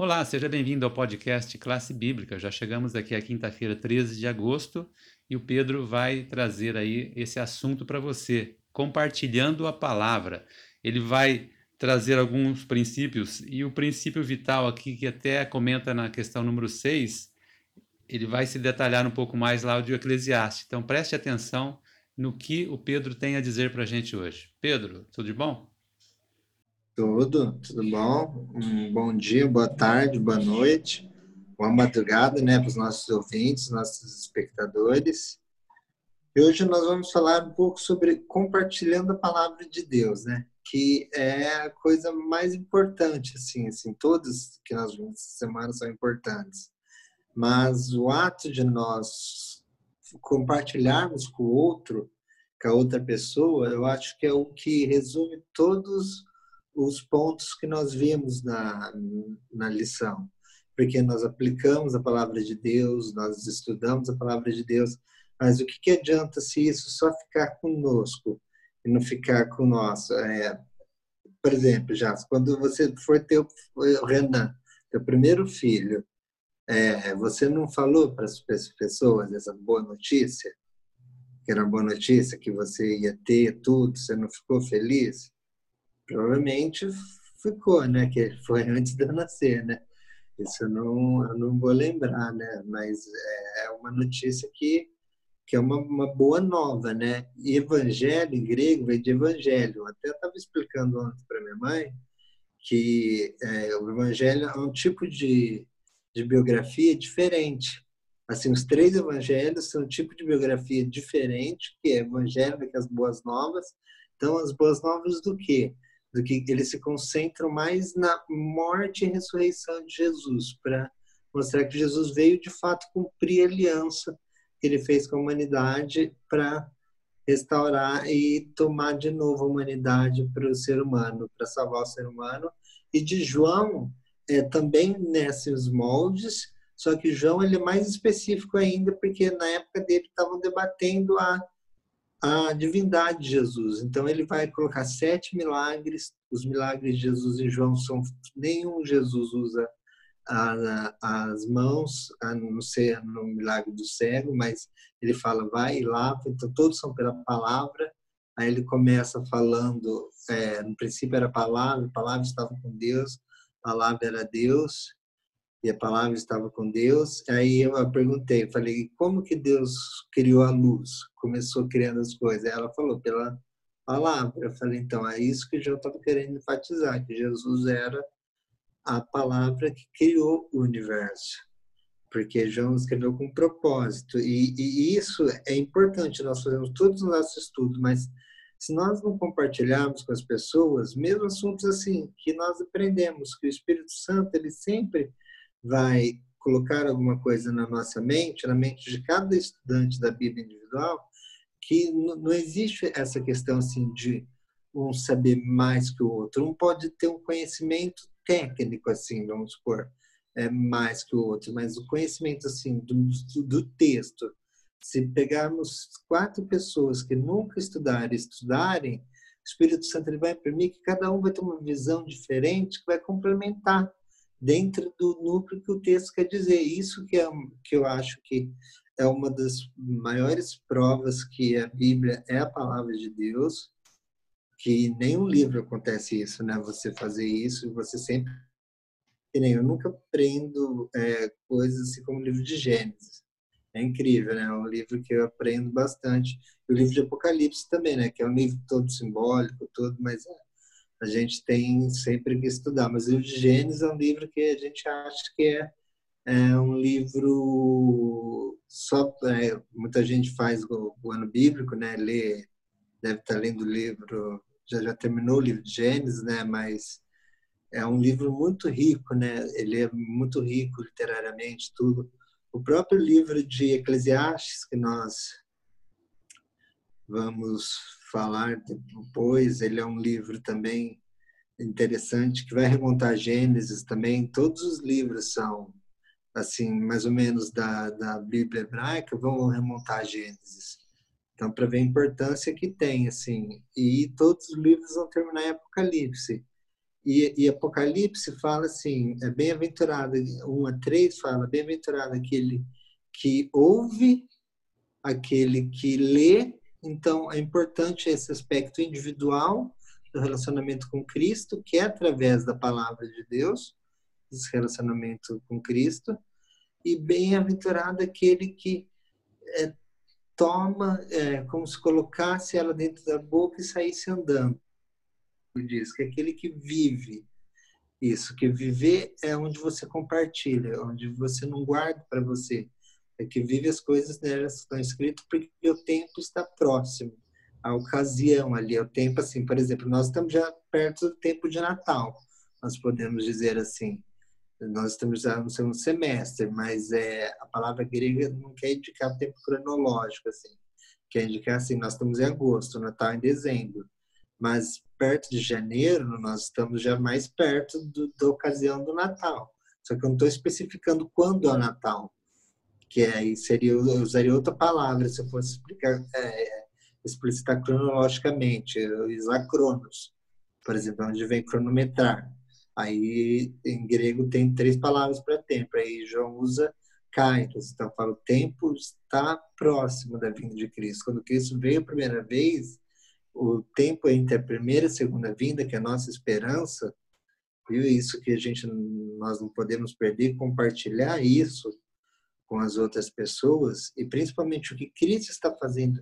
Olá, seja bem-vindo ao podcast Classe Bíblica. Já chegamos aqui à quinta-feira, 13 de agosto, e o Pedro vai trazer aí esse assunto para você, compartilhando a palavra. Ele vai trazer alguns princípios e o princípio vital aqui que até comenta na questão número 6, ele vai se detalhar um pouco mais lá de Eclesiastes. Então preste atenção no que o Pedro tem a dizer para a gente hoje. Pedro, tudo de bom? Tudo, tudo bom? Um bom dia, boa tarde, boa noite, boa madrugada, né, para os nossos ouvintes, nossos espectadores. E hoje nós vamos falar um pouco sobre compartilhando a palavra de Deus, né? Que é a coisa mais importante, assim, assim, todas que nós vimos essa semana são importantes. Mas o ato de nós compartilharmos com o outro, com a outra pessoa, eu acho que é o que resume todos os pontos que nós vimos na, na lição, porque nós aplicamos a palavra de Deus, nós estudamos a palavra de Deus, mas o que, que adianta se isso só ficar conosco e não ficar com nós? É, por exemplo, já quando você for ter o Renan, teu primeiro filho, é, você não falou para as pessoas essa boa notícia? Que era uma boa notícia, que você ia ter tudo, você não ficou feliz? Provavelmente ficou, né? Que foi antes de eu nascer, né? Isso eu não, eu não vou lembrar, né? Mas é uma notícia que, que é uma, uma boa nova, né? E evangelho em grego vem de evangelho. Até estava explicando ontem para minha mãe que é, o evangelho é um tipo de, de biografia diferente. Assim, os três evangelhos são um tipo de biografia diferente, que é é as boas novas. Então, as boas novas do quê? Do que eles se concentram mais na morte e ressurreição de Jesus, para mostrar que Jesus veio de fato cumprir a aliança que ele fez com a humanidade para restaurar e tomar de novo a humanidade para o ser humano, para salvar o ser humano. E de João, é, também nesses moldes, só que João ele é mais específico ainda, porque na época dele estavam debatendo a a divindade de Jesus. Então ele vai colocar sete milagres. Os milagres de Jesus em João são nenhum Jesus usa as mãos, a não ser no milagre do cego, mas ele fala vai e lava. Então todos são pela palavra. Aí ele começa falando, é, no princípio era a palavra, a palavra estava com Deus, a palavra era Deus e a palavra estava com Deus. Aí eu perguntei, falei, como que Deus criou a luz? Começou criando as coisas. Aí ela falou, pela palavra. Eu falei, então, é isso que eu estava querendo enfatizar, que Jesus era a palavra que criou o universo. Porque João escreveu com propósito. E, e isso é importante, nós fazemos todos os nossos estudos, mas se nós não compartilharmos com as pessoas, mesmo assuntos assim, que nós aprendemos, que o Espírito Santo, ele sempre vai colocar alguma coisa na nossa mente, na mente de cada estudante da Bíblia individual, que não existe essa questão assim de um saber mais que o outro. Um pode ter um conhecimento técnico assim, vamos supor, é mais que o outro, mas o conhecimento assim do, do texto, se pegarmos quatro pessoas que nunca estudaram estudarem, o Espírito Santo ele vai permitir que cada um vai ter uma visão diferente que vai complementar dentro do núcleo que o texto quer dizer. Isso que, é, que eu acho que é uma das maiores provas que a Bíblia é a palavra de Deus, que nenhum livro acontece isso, né? Você fazer isso, você sempre... Eu nunca aprendo é, coisas assim como o livro de Gênesis. É incrível, né? É um livro que eu aprendo bastante. E o livro de Apocalipse também, né? Que é um livro todo simbólico, todo, mas é a gente tem sempre que estudar. Mas o de Gênesis é um livro que a gente acha que é, é um livro só é, muita gente faz o, o, ano bíblico, né? Lê, deve estar lendo o livro, já já terminou o livro de Gênesis, né? Mas é um livro muito rico, né? Ele é muito rico literariamente, tudo. O próprio livro de Eclesiastes que nós vamos falar depois. Ele é um livro também interessante que vai remontar Gênesis também. Todos os livros são assim, mais ou menos da, da Bíblia hebraica, vão remontar Gênesis. Então, para ver a importância que tem, assim. E todos os livros vão terminar em Apocalipse. E, e Apocalipse fala assim, é bem-aventurado, 1 a 3 fala, bem-aventurado aquele que ouve, aquele que lê. Então, é importante esse aspecto individual do relacionamento com Cristo, que é através da palavra de Deus, esse relacionamento com Cristo. E bem-aventurado aquele que é, toma, é, como se colocasse ela dentro da boca e saísse andando. Diz que é aquele que vive isso, que viver é onde você compartilha, onde você não guarda para você, é que vive as coisas nelas que estão escritas porque o tempo está próximo, a ocasião ali, é o tempo assim, por exemplo, nós estamos já perto do tempo de Natal, nós podemos dizer assim, nós estamos já no segundo semestre, mas é a palavra grega não quer indicar o tempo cronológico assim, quer indicar assim, nós estamos em agosto, Natal em dezembro, mas perto de janeiro nós estamos já mais perto do, da ocasião do Natal. Só que eu não estou especificando quando é o Natal que aí seria eu usaria outra palavra se eu fosse explicar é, explicitar cronologicamente usar cronos. Por exemplo onde vem cronometrar. Aí em grego tem três palavras para tempo. Aí João usa kairos. Então fala o tempo está próximo da vinda de Cristo. Quando Cristo veio a primeira vez o tempo entre a primeira e a segunda vinda que é a nossa esperança. Viu isso que a gente nós não podemos perder compartilhar isso com as outras pessoas e principalmente o que Cristo está fazendo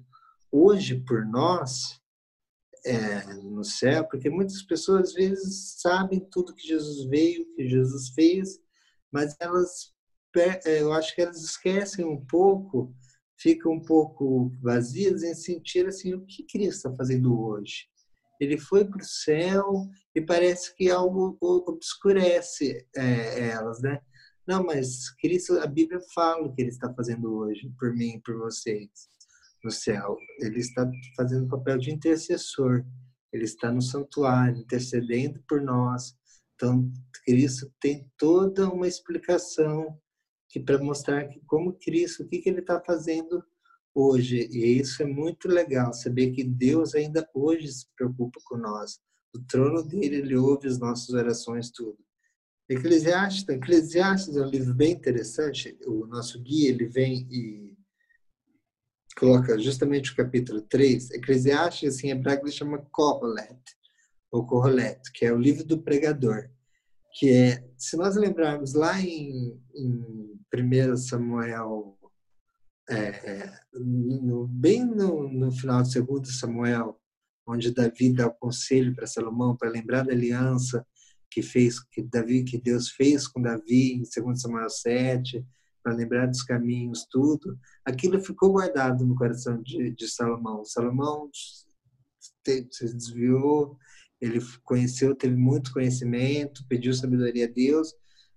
hoje por nós é, no céu, porque muitas pessoas às vezes sabem tudo que Jesus veio, que Jesus fez, mas elas, é, eu acho que elas esquecem um pouco, ficam um pouco vazias em sentir assim o que Cristo está fazendo hoje. Ele foi para o céu e parece que algo obscurece é, elas, né? Não, mas Cristo, a Bíblia fala o que ele está fazendo hoje, por mim por vocês, no céu. Ele está fazendo o papel de intercessor. Ele está no santuário, intercedendo por nós. Então, Cristo tem toda uma explicação que para mostrar que como Cristo, o que, que ele está fazendo hoje. E isso é muito legal, saber que Deus ainda hoje se preocupa com nós. O trono dele, ele ouve as nossas orações, tudo. Eclesiastes, Eclesiastes é um livro bem interessante. O nosso guia ele vem e coloca justamente o capítulo 3. Eclesiastes, assim, em hebraico, ele chama Kohelet, ou Kohelet, que é o livro do pregador. Que é, se nós lembrarmos lá em, em 1 Samuel, é, é, no, bem no, no final de 2 Samuel, onde Davi dá o conselho para Salomão para lembrar da aliança que fez que Davi que Deus fez com Davi em 2 Samuel 7 para lembrar dos caminhos tudo aquilo ficou guardado no coração de, de Salomão. Salomão se desviou ele conheceu teve muito conhecimento pediu sabedoria a Deus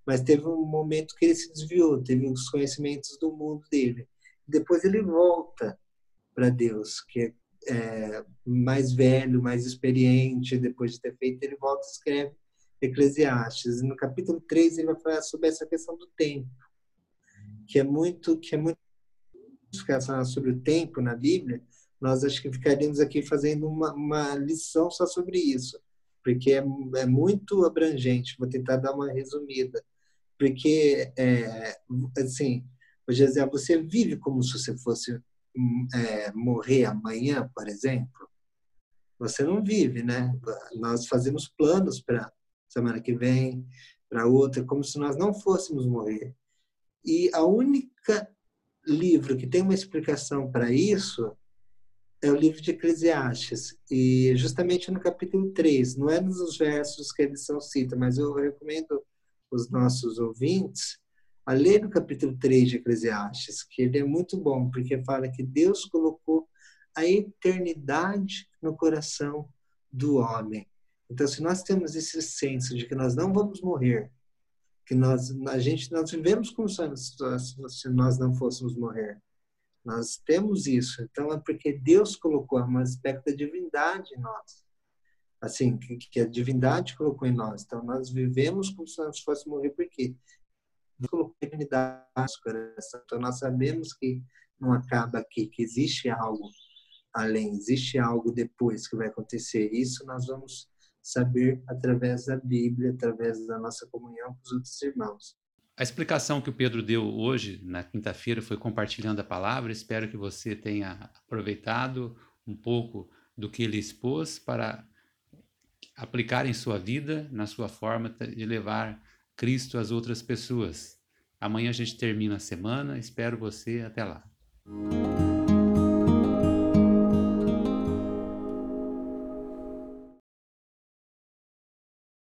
mas teve um momento que ele se desviou teve os conhecimentos do mundo dele. Depois ele volta para Deus que é, é mais velho mais experiente depois de ter feito ele volta e escreve Eclesiastes. E no capítulo 3 ele vai falar sobre essa questão do tempo, que é muito que é muito sobre o tempo na Bíblia. Nós acho que ficaríamos aqui fazendo uma, uma lição só sobre isso, porque é, é muito abrangente. Vou tentar dar uma resumida, porque é, assim, José, você vive como se você fosse é, morrer amanhã, por exemplo? Você não vive, né? Nós fazemos planos para semana que vem, para outra, como se nós não fôssemos morrer. E a única livro que tem uma explicação para isso é o livro de Eclesiastes. E justamente no capítulo 3, não é nos versos que a edição cita, mas eu recomendo os nossos ouvintes a ler no capítulo 3 de Eclesiastes, que ele é muito bom, porque fala que Deus colocou a eternidade no coração do homem. Então, se nós temos esse senso de que nós não vamos morrer, que nós a gente nós vivemos como se nós não fôssemos morrer. Nós temos isso. Então é porque Deus colocou um aspecto da divindade em nós. Assim, que, que a divindade colocou em nós. Então nós vivemos como se nós fôssemos morrer porque Deus colocou a divindade no coração. Então nós sabemos que não acaba aqui, que existe algo além, existe algo depois que vai acontecer. Isso nós vamos saber através da Bíblia, através da nossa comunhão com os outros irmãos. A explicação que o Pedro deu hoje, na quinta-feira, foi compartilhando a palavra. Espero que você tenha aproveitado um pouco do que ele expôs para aplicar em sua vida, na sua forma de levar Cristo às outras pessoas. Amanhã a gente termina a semana. Espero você. Até lá.